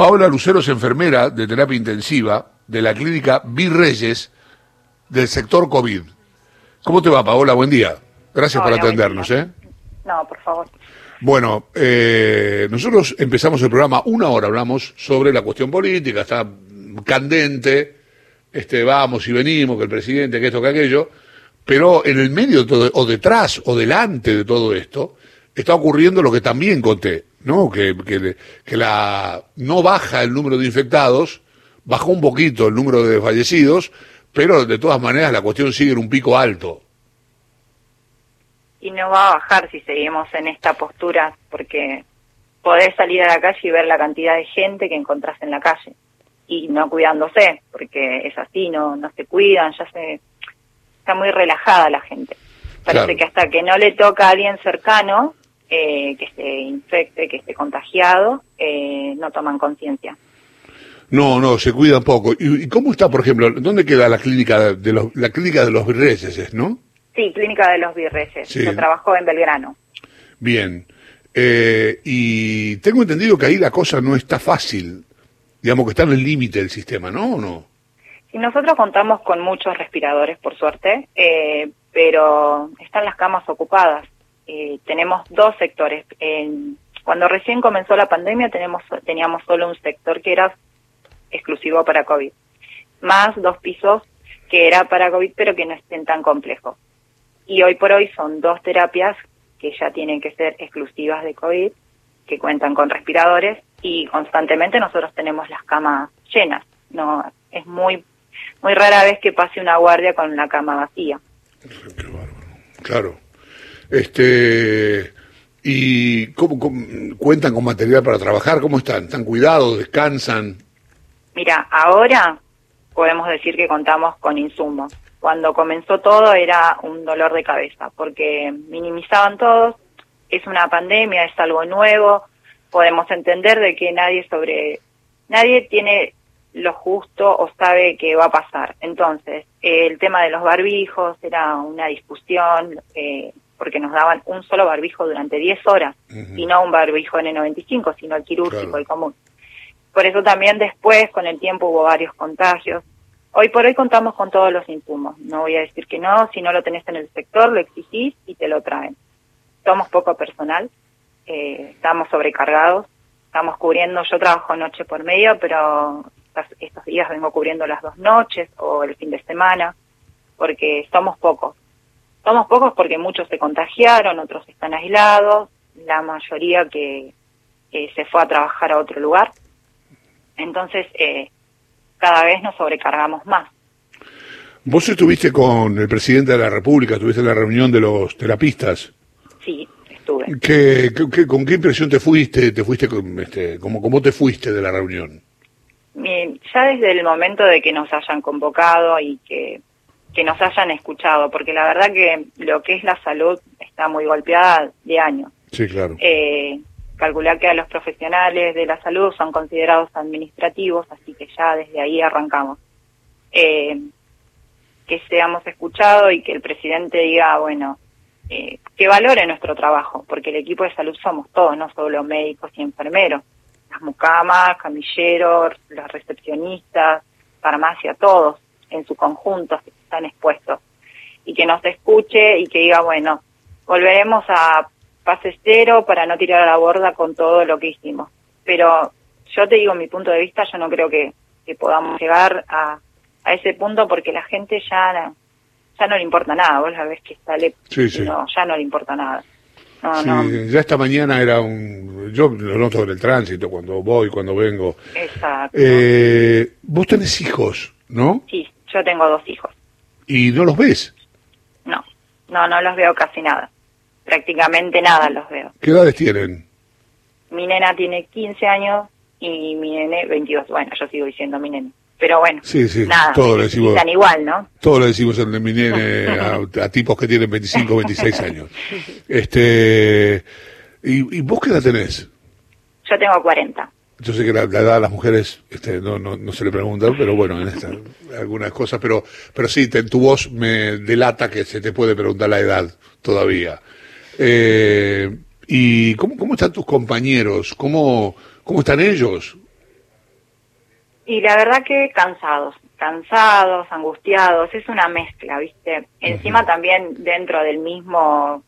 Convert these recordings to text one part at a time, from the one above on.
Paola Lucero es enfermera de terapia intensiva de la clínica Virreyes del sector COVID. ¿Cómo te va, Paola? Buen día. Gracias por atendernos. ¿eh? No, por favor. Bueno, eh, nosotros empezamos el programa, una hora hablamos sobre la cuestión política, está candente, este, vamos y venimos, que el presidente, que esto, que aquello, pero en el medio de todo, o detrás o delante de todo esto, está ocurriendo lo que también conté, ¿no? Que, que, que la no baja el número de infectados, bajó un poquito el número de fallecidos, pero de todas maneras la cuestión sigue en un pico alto. Y no va a bajar si seguimos en esta postura, porque podés salir a la calle y ver la cantidad de gente que encontrás en la calle y no cuidándose, porque es así, no, no se cuidan, ya se está muy relajada la gente. Parece Claro. que hasta que no le toca a alguien cercano eh, que se infecte, que esté contagiado, eh, no toman conciencia. No, no, se cuidan poco. ¿Y, cómo está, por ejemplo, dónde queda la clínica de los, la clínica de los no? Sí, Clínica de los Virreyes. Sí. Yo trabajo en Belgrano. Bien. Eh, y tengo entendido que ahí la cosa no está fácil. Digamos que está en el límite del sistema, ¿no? ¿O no? Y nosotros contamos con muchos respiradores, por suerte, eh, pero están las camas ocupadas. Eh, tenemos dos sectores. En- cuando recién comenzó la pandemia tenemos, teníamos solo un sector que era exclusivo para COVID, más dos pisos que era para COVID, pero que no estén tan complejos. Y hoy por hoy son dos terapias que ya tienen que ser exclusivas de COVID, que cuentan con respiradores y constantemente nosotros tenemos las camas llenas. No es muy muy rara vez que pase una guardia con la cama vacía. Bárbaro. Claro. Este. ¿Y cómo, cómo- cuentan con material para trabajar? ¿Cómo están? ¿Están cuidados? ¿Descansan? Mira, ahora podemos decir que contamos con insumos. Cuando comenzó todo era un dolor de cabeza, porque minimizaban todos, es una pandemia, es algo nuevo, podemos entender de que nadie sobre, nadie tiene lo justo o sabe que va a pasar. Entonces, el tema de los barbijos era una discusión, eh, porque nos daban un solo barbijo durante 10 horas, y no un barbijo N95, sino el quirúrgico, Claro. el común. Por eso también después, con el tiempo, hubo varios contagios. Hoy por hoy contamos con todos los insumos. No voy a decir que no, si no lo tenés en el sector, lo exigís y te lo traen. Somos poco personal, eh, estamos sobrecargados, estamos cubriendo, yo trabajo noche por medio, pero estas- estos días vengo cubriendo las dos noches o el fin de semana, porque somos pocos. Somos pocos porque muchos se contagiaron, otros están aislados, la mayoría que eh, se fue a trabajar a otro lugar. Entonces, eh, cada vez nos sobrecargamos más. Vos estuviste con el presidente de la República, estuviste en la reunión de los terapistas. Sí, estuve. ¿Qué, con qué impresión te fuiste? ¿Te fuiste con, este, cómo, ¿Cómo te fuiste de la reunión? Ya desde el momento de que nos hayan convocado y que, que nos hayan escuchado, porque la verdad que lo que es la salud está muy golpeada de años. Sí, claro. Eh, calcular que a los profesionales de la salud son considerados administrativos, así que ya desde ahí arrancamos. Eh, que seamos escuchados y que el presidente diga, bueno, eh, que valore nuestro trabajo, porque el equipo de salud somos todos, no solo médicos y enfermeros, las mucamas, camilleros, los recepcionistas, farmacia, todos en su conjunto están expuestos. Y que nos escuche y que diga, bueno, volveremos a fase cero para no tirar a la borda con todo lo que hicimos. Pero yo te digo mi punto de vista, yo no creo que, que podamos llegar a, a ese punto porque la gente ya, ya no le importa nada. Vos la ves que sale, Sí, sí. no, ya no le importa nada. No, Sí, no, ya esta mañana era un... Yo lo noto en el tránsito, cuando voy, cuando vengo. exacto. Eh, vos tenés hijos, ¿no? Sí, yo tengo dos hijos. Y no los ves. No, no, no los veo casi nada. Prácticamente nada los veo. ¿Qué edades tienen? Mi nena tiene 15 años y mi nene 22. Bueno, yo sigo diciendo mi nene. Pero bueno, Sí, sí, nada, todo le decimos. necesitan igual, ¿no? Todo le decimos en mi nene a, a tipos que tienen 25, 26 años. Este, ¿y, y vos qué edad tenés? Yo tengo 40. Yo sé que la, la edad a las mujeres este, no, no, no se le pregunta, pero bueno, en esta, algunas cosas, pero, pero sí, te- tu voz me delata que se te puede preguntar la edad todavía. Eh, ¿Y cómo, cómo están tus compañeros? ¿Cómo, cómo están ellos? Y la verdad que cansados, cansados, angustiados, es una mezcla, ¿viste? Encima también dentro del mismo,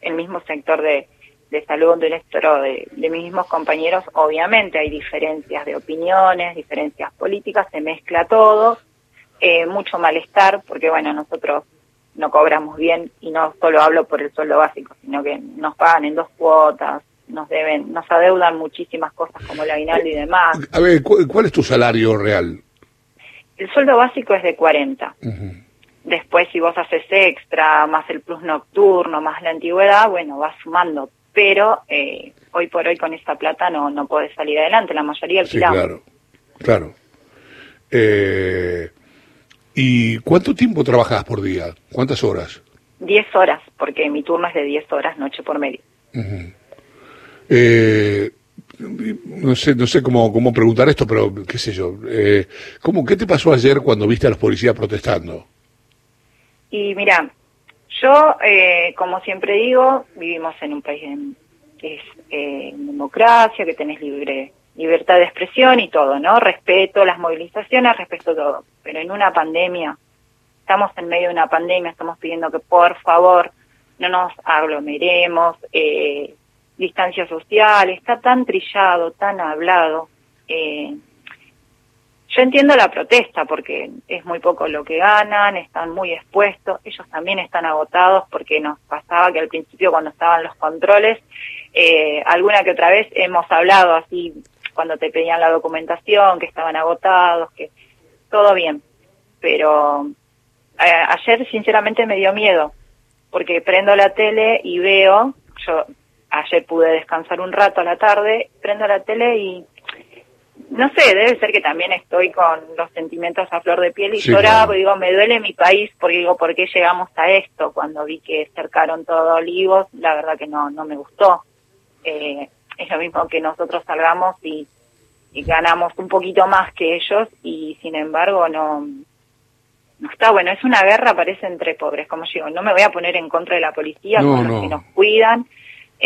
el mismo sector de, de salud de, de mis mismos compañeros, obviamente hay diferencias de opiniones, diferencias políticas, se mezcla todo, eh, mucho malestar, porque bueno, nosotros no cobramos bien y no solo hablo por el sueldo básico, sino que nos pagan en dos cuotas, nos deben, nos adeudan muchísimas cosas como el aguinaldo y demás. A ver, ¿cuál es tu salario real? El sueldo básico es de 40. Después, si vos haces extra, más el plus nocturno, más la antigüedad, bueno, vas sumando. Pero eh, hoy por hoy con esta plata no, no podés salir adelante, la mayoría alquilamos. Sí, claro, claro. Eh, ¿Y cuánto tiempo trabajas por día? ¿Cuántas horas? Diez horas, porque mi turno es de diez horas noche por medio. eh, no sé, no sé cómo, cómo preguntar esto, pero qué sé yo. Eh, ¿cómo, ¿Qué te pasó ayer cuando viste a los policías protestando? Y mira, yo, eh, como siempre digo, vivimos en un país que es eh, democracia, que tenés libre libertad de expresión y todo, ¿no? Respeto las movilizaciones, respeto todo. Pero en una pandemia, estamos en medio de una pandemia, estamos pidiendo que por favor no nos aglomeremos, eh, distancia social, está tan trillado, tan hablado. Eh, yo entiendo la protesta porque es muy poco lo que ganan, están muy expuestos, ellos también están agotados porque nos pasaba que al principio cuando estaban los controles, eh, alguna que otra vez hemos hablado así cuando te pedían la documentación, que estaban agotados, que todo bien. Pero eh, ayer sinceramente me dio miedo, porque prendo la tele y veo, yo ayer pude descansar un rato a la tarde, prendo la tele y no sé, debe ser que también estoy con los sentimientos a flor de piel y Sí, lloraba, claro. digo, me duele mi país, porque digo, ¿por qué llegamos a esto? Cuando vi que cercaron todo Olivos, la verdad que no, no me gustó. Eh, es lo mismo que nosotros salgamos y, y ganamos un poquito más que ellos y sin embargo no, no está bueno. Es una guerra, parece, entre pobres, como digo, no me voy a poner en contra de la policía, No, son los no. que nos cuidan.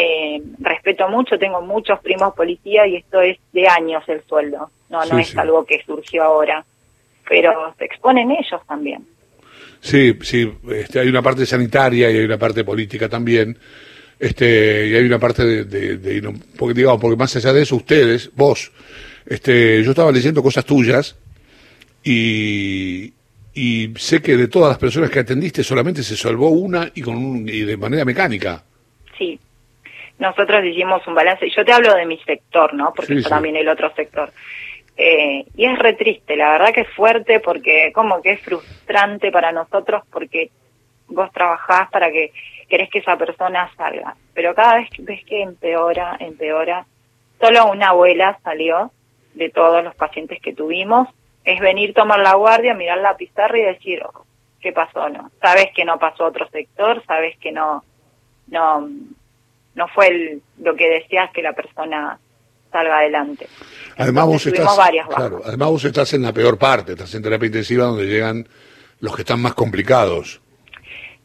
Eh, respeto mucho, tengo muchos primos policías y esto es de años el sueldo, no, no es sí. algo que surgió ahora, pero se exponen ellos también. Sí, sí, este, hay una parte sanitaria y hay una parte política también. Este, y hay una parte de, de- de- porque digamos, porque más allá de eso, ustedes, vos, este, yo estaba leyendo cosas tuyas y, y sé que de todas las personas que atendiste solamente se salvó una y con un, y de manera mecánica. Sí, nosotros hicimos un balance, y yo te hablo de mi sector, ¿no? Porque Sí, yo sí. también el otro sector. Eh, y es re triste, la verdad que es fuerte porque como que es frustrante para nosotros porque vos trabajás para que querés que esa persona salga, pero cada vez que ves que empeora, empeora, solo una abuela salió de todos los pacientes que tuvimos, es venir, tomar la guardia, mirar la pizarra y decir, "Oh, ¿qué pasó? No, sabes que no pasó a otro sector, sabes que no, no, no fue el- lo que deseas que la persona salga adelante. Además vos Entonces, estás, varias claro, además vos estás en la peor parte, estás en terapia intensiva donde llegan los que están más complicados.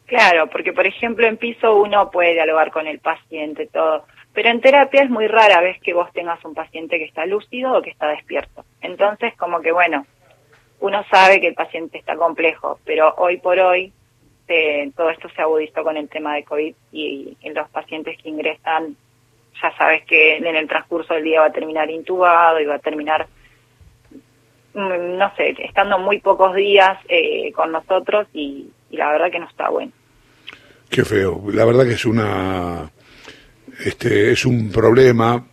Claro, porque por ejemplo en piso uno puede dialogar con el paciente, todo, pero en terapia es muy rara vez que vos tengas un paciente que está lúcido o que está despierto. Entonces, como que bueno, uno sabe que el paciente está complejo, pero hoy por hoy eh, todo esto se agudizó con el tema de COVID y, y los pacientes que ingresan, ya sabes que en el transcurso del día va a terminar intubado y va a terminar mm, no sé, estando muy pocos días eh, con nosotros y, y la verdad que no está bueno. Qué feo. La verdad que es una, este, es un problema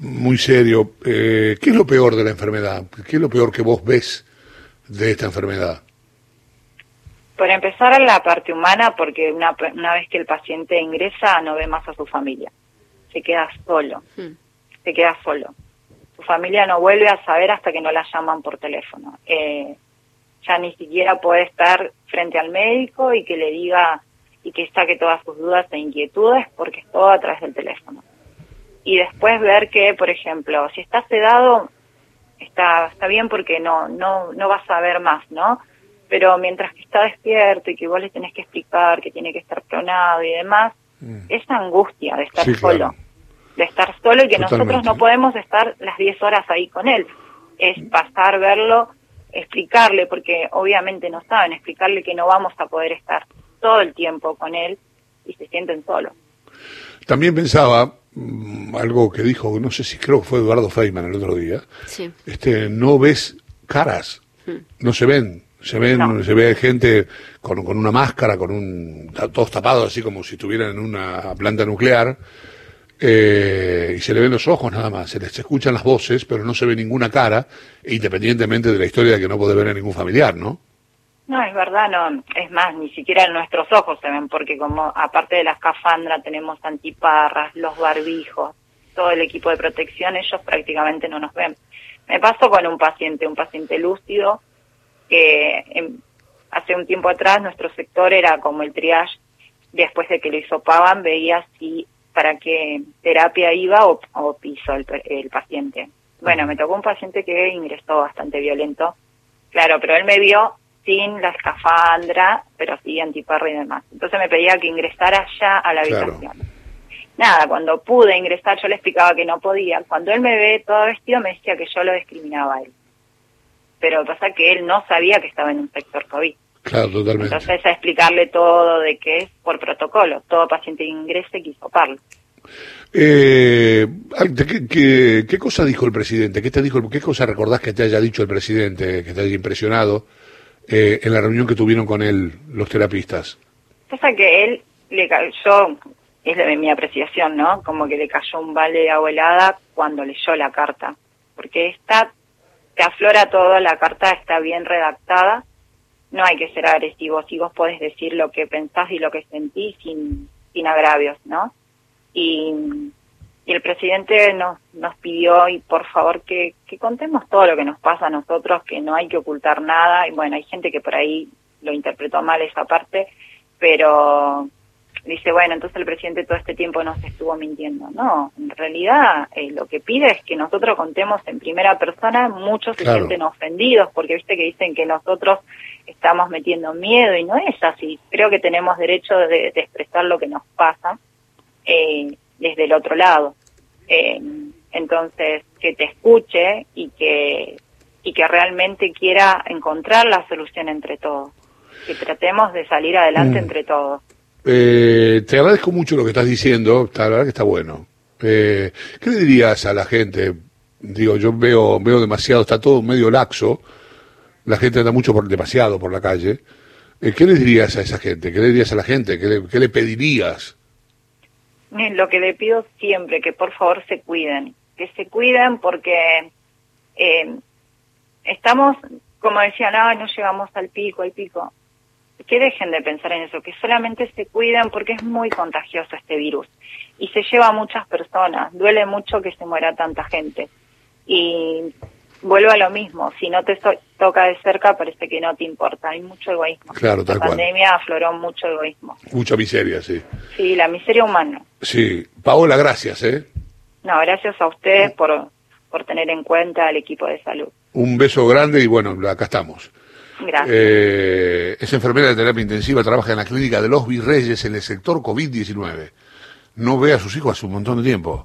muy serio. Eh, ¿Qué es lo peor de la enfermedad? ¿Qué es lo peor que vos ves de esta enfermedad? Por empezar, la parte humana, porque una, una vez que el paciente ingresa no ve más a su familia, se queda solo, se queda solo. Su familia no vuelve a saber hasta que no la llaman por teléfono. Eh, ya ni siquiera puede estar frente al médico y que le diga y que saque todas sus dudas e inquietudes porque es todo a través del teléfono. Y después ver que, por ejemplo, si está sedado, está, está bien porque no, no, no vas a ver más, ¿no? Pero mientras que está despierto y que vos le tenés que explicar que tiene que estar pronado y demás, esa angustia de estar Sí, solo, claro. de estar solo y que Totalmente. nosotros no podemos estar las 10 horas ahí con él. es pasar, verlo, explicarle, porque obviamente no saben, explicarle que no vamos a poder estar todo el tiempo con él y se sienten solos. También pensaba mm, algo que dijo, no sé si creo que fue Eduardo Feynman el otro día, Sí. este, no ves caras, no se ven, se ven, No. se ve gente con, con una máscara, con un, todos tapados así como si estuvieran en una planta nuclear, eh, y se le ven los ojos nada más, se les escuchan las voces, pero no se ve ninguna cara, independientemente de la historia de que no puede ver a ningún familiar, ¿no? No, es verdad, no, es más, ni siquiera en nuestros ojos se ven, porque como aparte de la escafandra tenemos antiparras, los barbijos, todo el equipo de protección, ellos prácticamente no nos ven. Me pasó con un paciente, un paciente lúcido, que em, hace un tiempo atrás nuestro sector era como el triage, después de que lo hisopaban veía si para qué terapia iba o, o piso el, el paciente. Bueno, me tocó un paciente que ingresó bastante violento, claro, pero él me vio sin la escafandra, pero sí antiparra y demás. Entonces me pedía que ingresara ya a la Claro. habitación. Nada, cuando pude ingresar yo le explicaba que no podía. Cuando él me ve todo vestido me decía que yo lo discriminaba a él. Pero pasa que él no sabía que estaba en un sector COVID. Claro, totalmente. Entonces a explicarle todo de que es por protocolo. Todo paciente que ingrese que hisoparlo. Eh, ¿qué, qué, qué cosa dijo el presidente? ¿Qué te dijo? ¿Qué cosa recordás que te haya dicho el presidente, que te haya impresionado eh, en la reunión que tuvieron con él los terapistas? Pasa que él le cayó, es de mi apreciación, ¿no? Como que le cayó un balde de agua helada cuando leyó la carta. Porque está, te aflora todo, la carta está bien redactada, no hay que ser agresivo, si vos podés decir lo que pensás y lo que sentís sin, sin agravios, ¿no? Y, y el presidente nos, nos pidió, y por favor, que, que contemos todo lo que nos pasa a nosotros, que no hay que ocultar nada, y bueno, hay gente que por ahí lo interpretó mal esa parte, pero dice, bueno, entonces el presidente todo este tiempo nos estuvo mintiendo. No, en realidad eh, lo que pide es que nosotros contemos en primera persona, muchos se sienten ofendidos porque viste que dicen que nosotros estamos metiendo miedo y no es así. Creo que tenemos derecho de, de expresar lo que nos pasa eh, desde el otro lado. Eh, entonces, que te escuche y que, y que realmente quiera encontrar la solución entre todos. Que tratemos de salir adelante Mm. entre todos. Eh, te agradezco mucho lo que estás diciendo, está- la verdad que está bueno. Eh, ¿Qué le dirías a la gente? Digo, yo veo, veo demasiado, está todo medio laxo, la gente anda mucho por demasiado por la calle. Eh, ¿Qué le dirías a esa gente? ¿Qué le dirías a la gente? ¿Qué le, qué le pedirías? Eh, Lo que le pido siempre, que por favor se cuiden, que se cuiden porque eh, estamos, como decían, ah, no llegamos al pico, al pico. Que dejen de pensar en eso, que solamente se cuiden porque es muy contagioso este virus y se lleva a muchas personas. Duele mucho que se muera tanta gente. Y vuelvo a lo mismo, si no te so- toca de cerca parece que no te importa, hay mucho egoísmo. Claro, tal La cual. pandemia afloró mucho egoísmo. Mucha miseria, sí. Sí, la miseria humana. Sí. Paola, gracias, ¿eh? No, gracias a ustedes por, por tener en cuenta al equipo de salud. Un beso grande y bueno, acá estamos. Gracias. Eh, es enfermera de terapia intensiva, trabaja en la clínica de los Virreyes en el sector COVID-19. No ve a sus hijos hace un montón de tiempo.